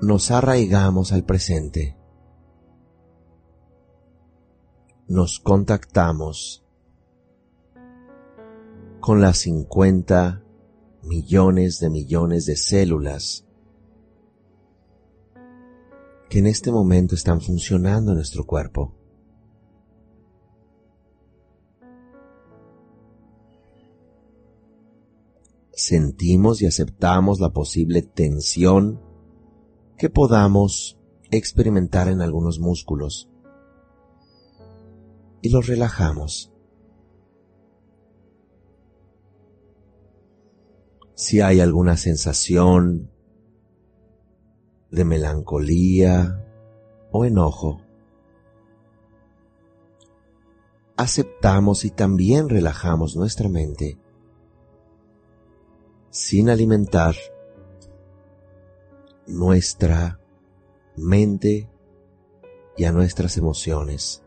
nos arraigamos al presente. Nos contactamos con las 50 millones de millones de células que en este momento están funcionando en nuestro cuerpo. Sentimos y aceptamos la posible tensión que podamos experimentar en algunos músculos y los relajamos. Si hay alguna sensación de melancolía o enojo, aceptamos y también relajamos nuestra mente sin alimentar nuestra mente y a nuestras emociones.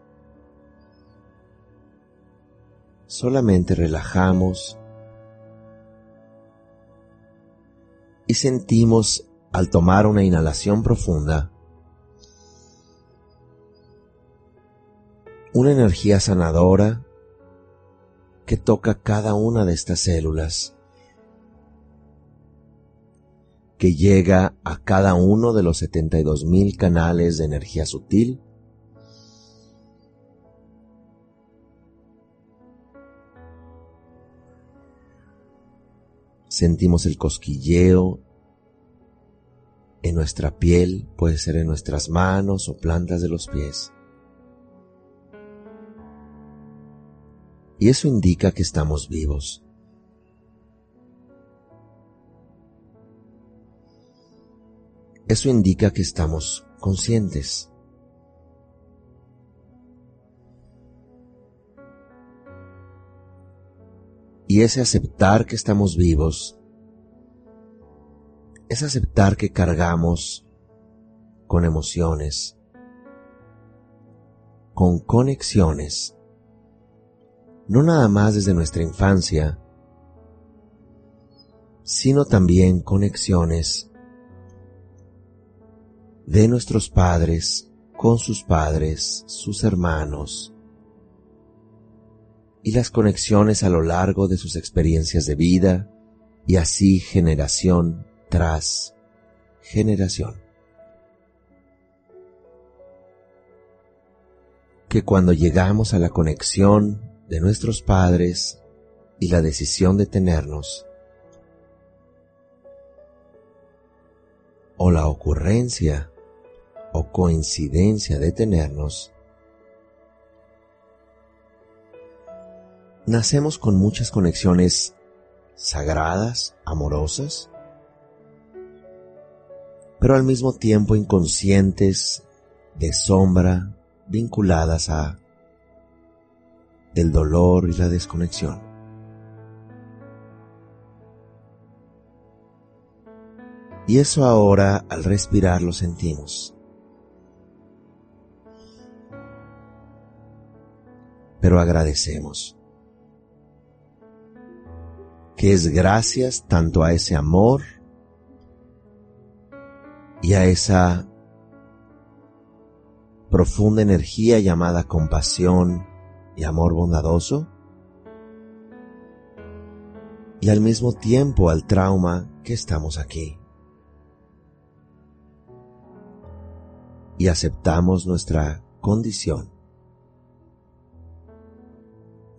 Solamente relajamos y sentimos al tomar una inhalación profunda una energía sanadora que toca cada una de estas células, que llega a cada uno de los 72 mil canales de energía sutil sentimos el cosquilleo en nuestra piel, puede ser en nuestras manos o plantas de los pies. Y eso indica que estamos vivos. Eso indica que estamos conscientes. Y ese aceptar que estamos vivos es aceptar que cargamos con emociones, con conexiones, no nada más desde nuestra infancia, sino también conexiones de nuestros padres con sus padres, sus hermanos, y las conexiones a lo largo de sus experiencias de vida, y así generación tras generación. Que cuando llegamos a la conexión de nuestros padres y la decisión de tenernos, o la ocurrencia o coincidencia de tenernos, nacemos con muchas conexiones sagradas, amorosas, pero al mismo tiempo inconscientes, de sombra, vinculadas a el dolor y la desconexión. Y eso ahora al respirar lo sentimos. Pero agradecemos que es gracias tanto a ese amor y a esa profunda energía llamada compasión y amor bondadoso, y al mismo tiempo al trauma que estamos aquí. Y aceptamos nuestra condición.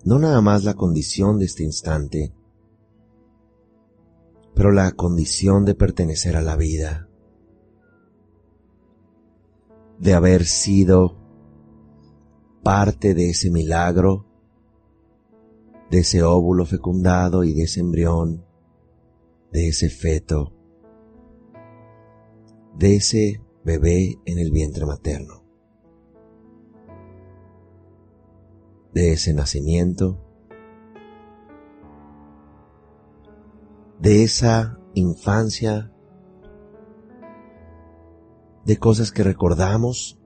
No nada más la condición de este instante, pero la condición de pertenecer a la vida, de haber sido parte de ese milagro, de ese óvulo fecundado y de ese embrión, de ese feto, de ese bebé en el vientre materno, de ese nacimiento, de esa infancia, de cosas que recordamos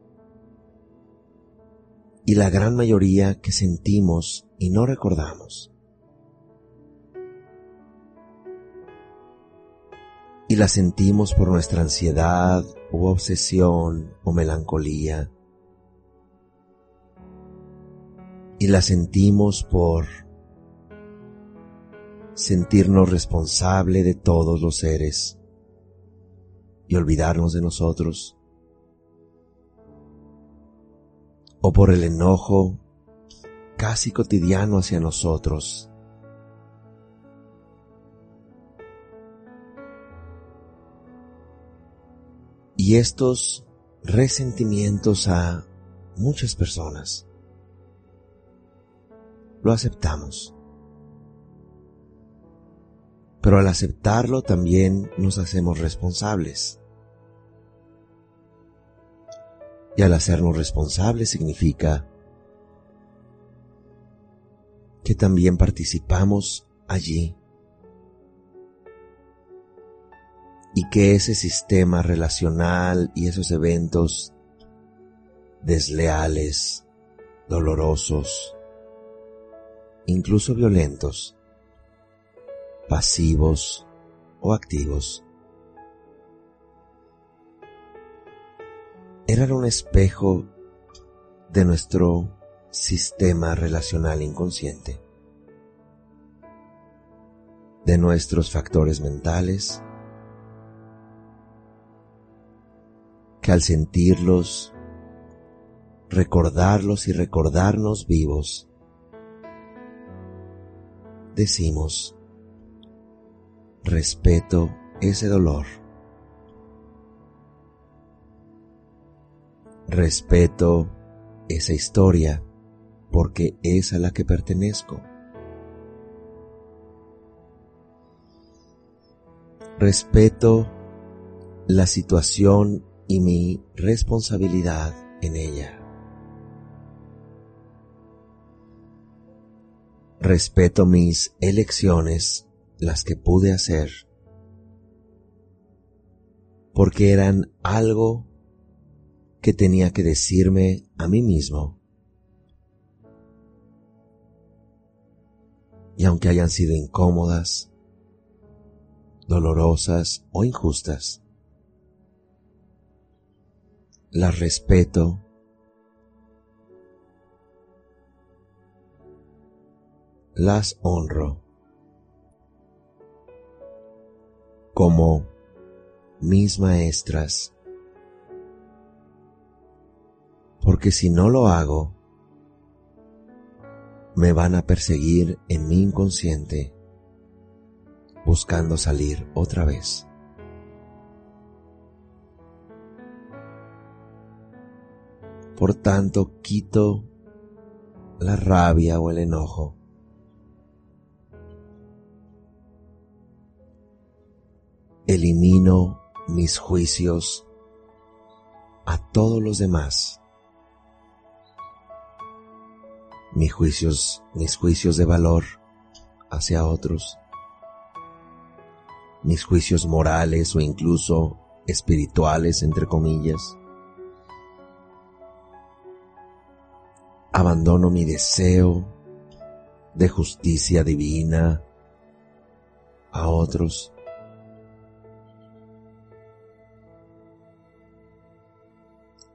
y la gran mayoría que sentimos y no recordamos. Y la sentimos por nuestra ansiedad u obsesión o melancolía. Y la sentimos por sentirnos responsable de todos los seres y olvidarnos de nosotros, o por el enojo casi cotidiano hacia nosotros. Y estos resentimientos a muchas personas lo aceptamos. Pero al aceptarlo también nos hacemos responsables. Y al hacernos responsables significa que también participamos allí y que ese sistema relacional y esos eventos desleales, dolorosos, incluso violentos, pasivos o activos. Eran un espejo de nuestro sistema relacional inconsciente, de nuestros factores mentales, que al sentirlos, recordarlos y recordarnos vivos, decimos, respeto ese dolor. Respeto esa historia porque es a la que pertenezco. Respeto la situación y mi responsabilidad en ella. Respeto mis elecciones las que pude hacer porque eran algo que tenía que decirme a mí mismo. Y aunque hayan sido incómodas, dolorosas o injustas, las respeto las honro. como mis maestras, porque si no lo hago, me van a perseguir en mi inconsciente, buscando salir otra vez. Por tanto, quito la rabia o el enojo elimino mis juicios a todos los demás. Mis juicios, mis juicios de valor hacia otros. Mis juicios morales o incluso espirituales, entre comillas. Abandono mi deseo de justicia divina a otros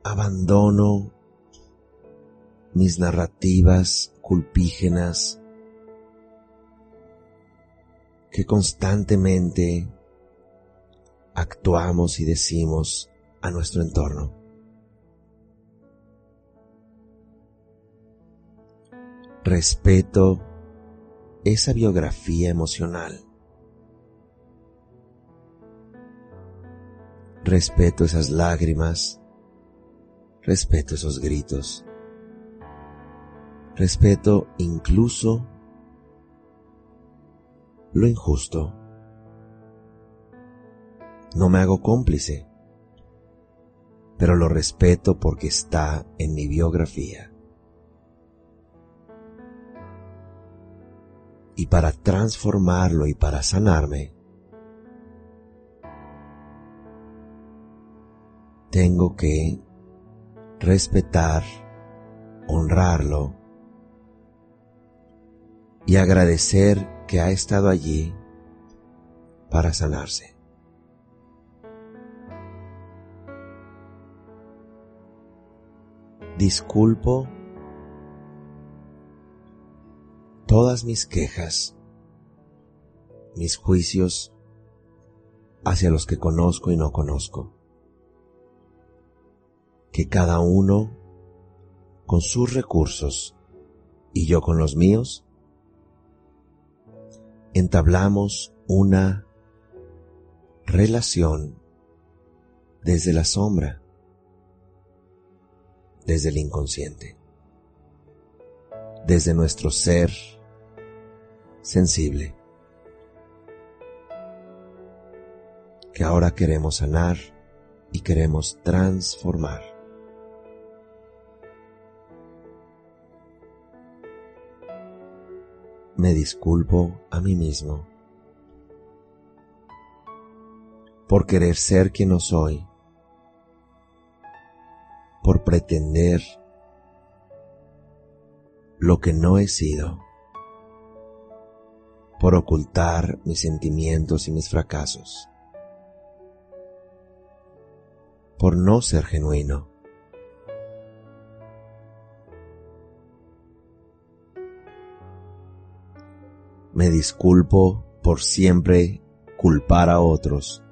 abandono mis narrativas culpígenas que constantemente actuamos y decimos a nuestro entorno. Respeto esa biografía emocional. Respeto esas lágrimas. Respeto esos gritos. Respeto incluso lo injusto. No me hago cómplice, pero lo respeto porque está en mi biografía. Y para transformarlo y para sanarme, tengo que respetar, honrarlo y agradecer que ha estado allí para sanarse. Disculpo todas mis quejas, mis juicios hacia los que conozco y no conozco. Que cada uno, con sus recursos y yo con los míos, entablamos una relación desde la sombra, desde el inconsciente, desde nuestro ser sensible, que ahora queremos sanar y queremos transformar. Me disculpo a mí mismo por querer ser quien no soy, por pretender lo que no he sido, por ocultar mis sentimientos y mis fracasos, por no ser genuino. Me disculpo por siempre culpar a otros.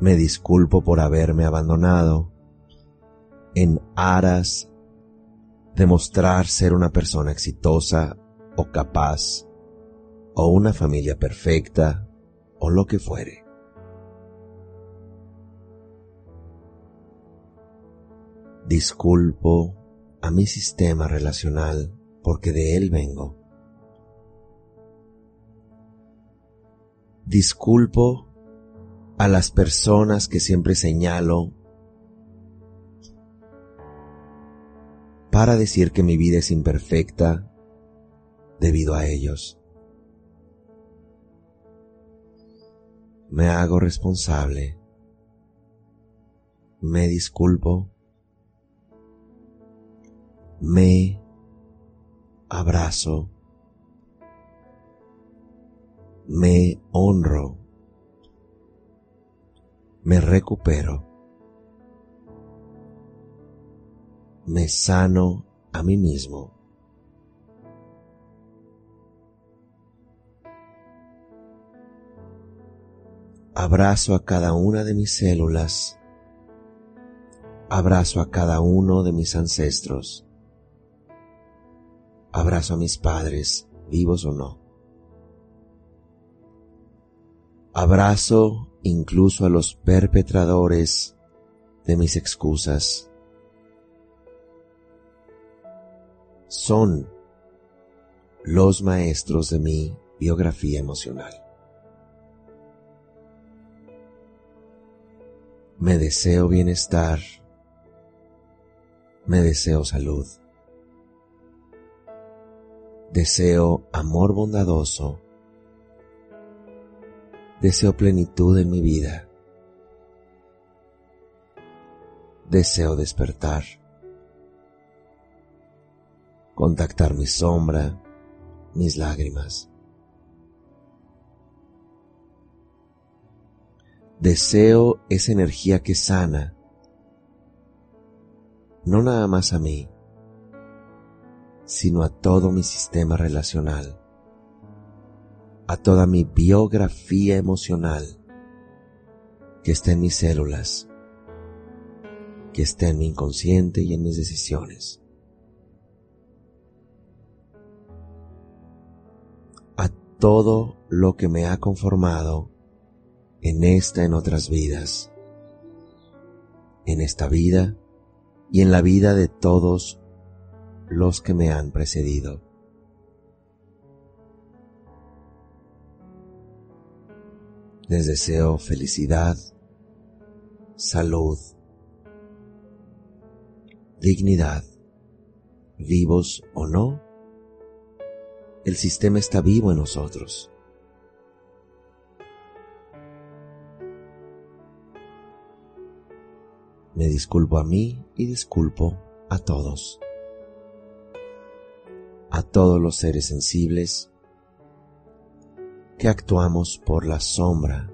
Me disculpo por haberme abandonado en aras de mostrar ser una persona exitosa o capaz o una familia perfecta o lo que fuere. Disculpo a mi sistema relacional porque de él vengo. Disculpo a las personas que siempre señalo para decir que mi vida es imperfecta debido a ellos. Me hago responsable. Me disculpo me abrazo, me honro, me recupero, me sano a mí mismo. Abrazo a cada una de mis células, abrazo a cada uno de mis ancestros Abrazo a mis padres, vivos o no. Abrazo incluso a los perpetradores de mis excusas. Son los maestros de mi biografía emocional. Me deseo bienestar. Me deseo salud. Deseo amor bondadoso. Deseo plenitud en mi vida. Deseo despertar. Contactar mi sombra, mis lágrimas. Deseo esa energía que sana, no nada más a mí, sino a todo mi sistema relacional, a toda mi biografía emocional que está en mis células, que está en mi inconsciente y en mis decisiones. A todo lo que me ha conformado en esta, en otras vidas, en esta vida y en la vida de todos los que me han precedido. Les deseo felicidad, salud, dignidad, vivos o no, el sistema está vivo en nosotros. Me disculpo a mí y disculpo a todos. A todos los seres sensibles que actuamos por la sombra,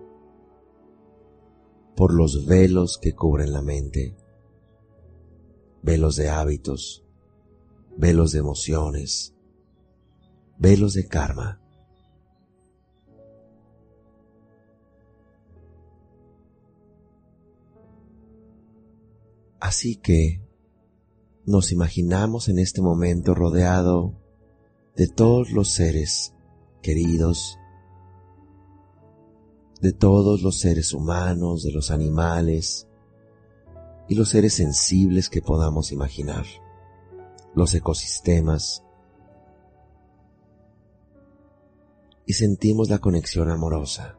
por los velos que cubren la mente, velos de hábitos, velos de emociones, velos de karma. Así que nos imaginamos en este momento rodeado de todos los seres queridos, de todos los seres humanos, de los animales y los seres sensibles que podamos imaginar, los ecosistemas, y sentimos la conexión amorosa.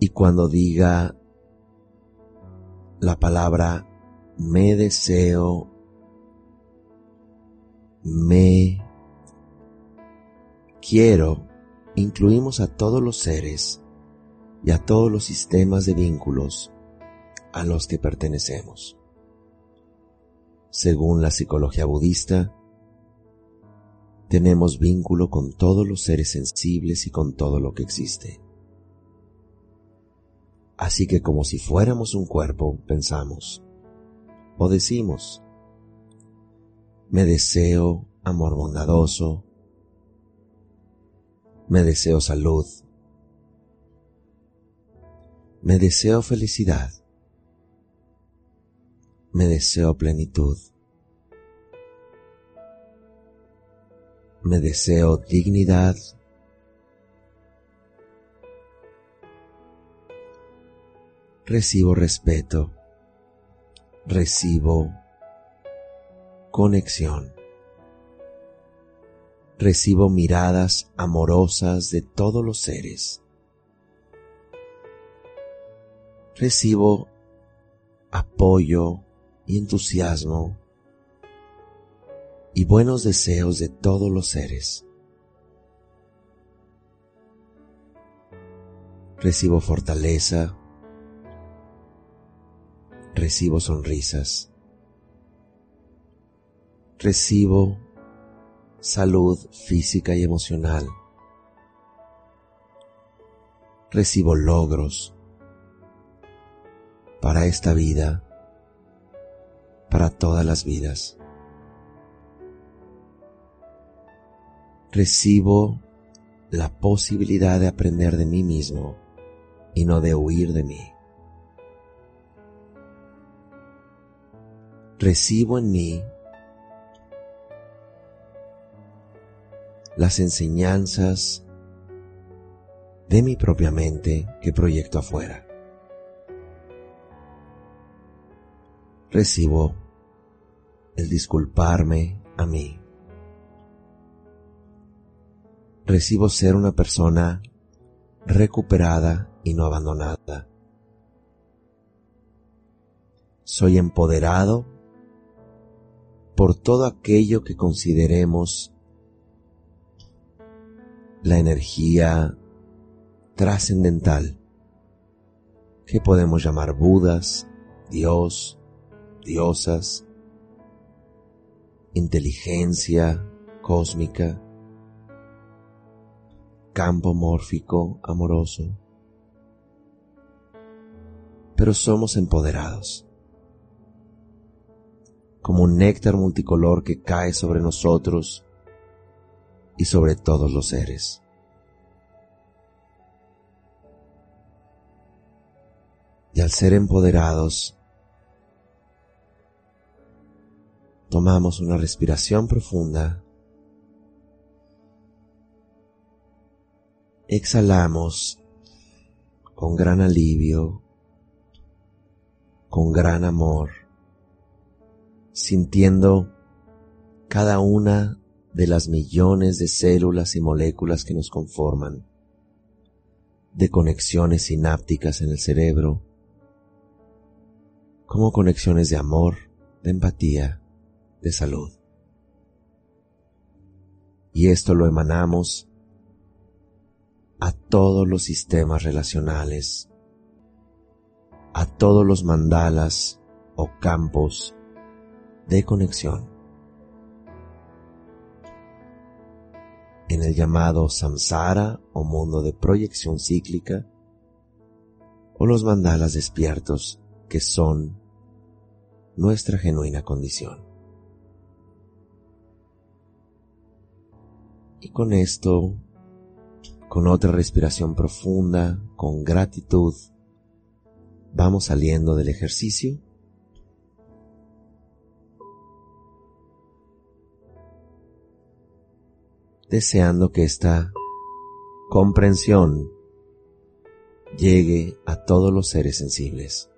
Y cuando diga la palabra me deseo, me quiero, incluimos a todos los seres y a todos los sistemas de vínculos a los que pertenecemos. Según la psicología budista, tenemos vínculo con todos los seres sensibles y con todo lo que existe. Así que como si fuéramos un cuerpo, pensamos o decimos, me deseo amor bondadoso, me deseo salud, me deseo felicidad, me deseo plenitud, me deseo dignidad, recibo respeto, recibo conexión, recibo miradas amorosas de todos los seres, recibo apoyo y entusiasmo y buenos deseos de todos los seres. Recibo fortaleza, recibo sonrisas, recibo salud física y emocional, recibo logros para esta vida, para todas las vidas. Recibo la posibilidad de aprender de mí mismo y no de huir de mí. recibo en mí las enseñanzas de mi propia mente que proyecto afuera. Recibo el disculparme a mí. Recibo ser una persona recuperada y no abandonada. Soy empoderado por todo aquello que consideremos la energía trascendental que podemos llamar Budas, Dios, diosas, inteligencia cósmica, campo mórfico amoroso. Pero somos empoderados como un néctar multicolor que cae sobre nosotros y sobre todos los seres. Y al ser empoderados, tomamos una respiración profunda, exhalamos con gran alivio, con gran amor, sintiendo cada una de las millones de células y moléculas que nos conforman, de conexiones sinápticas en el cerebro, como conexiones de amor, de empatía, de salud. Y esto lo emanamos a todos los sistemas relacionales, a todos los mandalas o campos de conexión. En el llamado samsara o mundo de proyección cíclica, o los mandalas despiertos que son nuestra genuina condición. Y con esto, con otra respiración profunda, con gratitud, vamos saliendo del ejercicio. Deseando que esta comprensión llegue a todos los seres sensibles.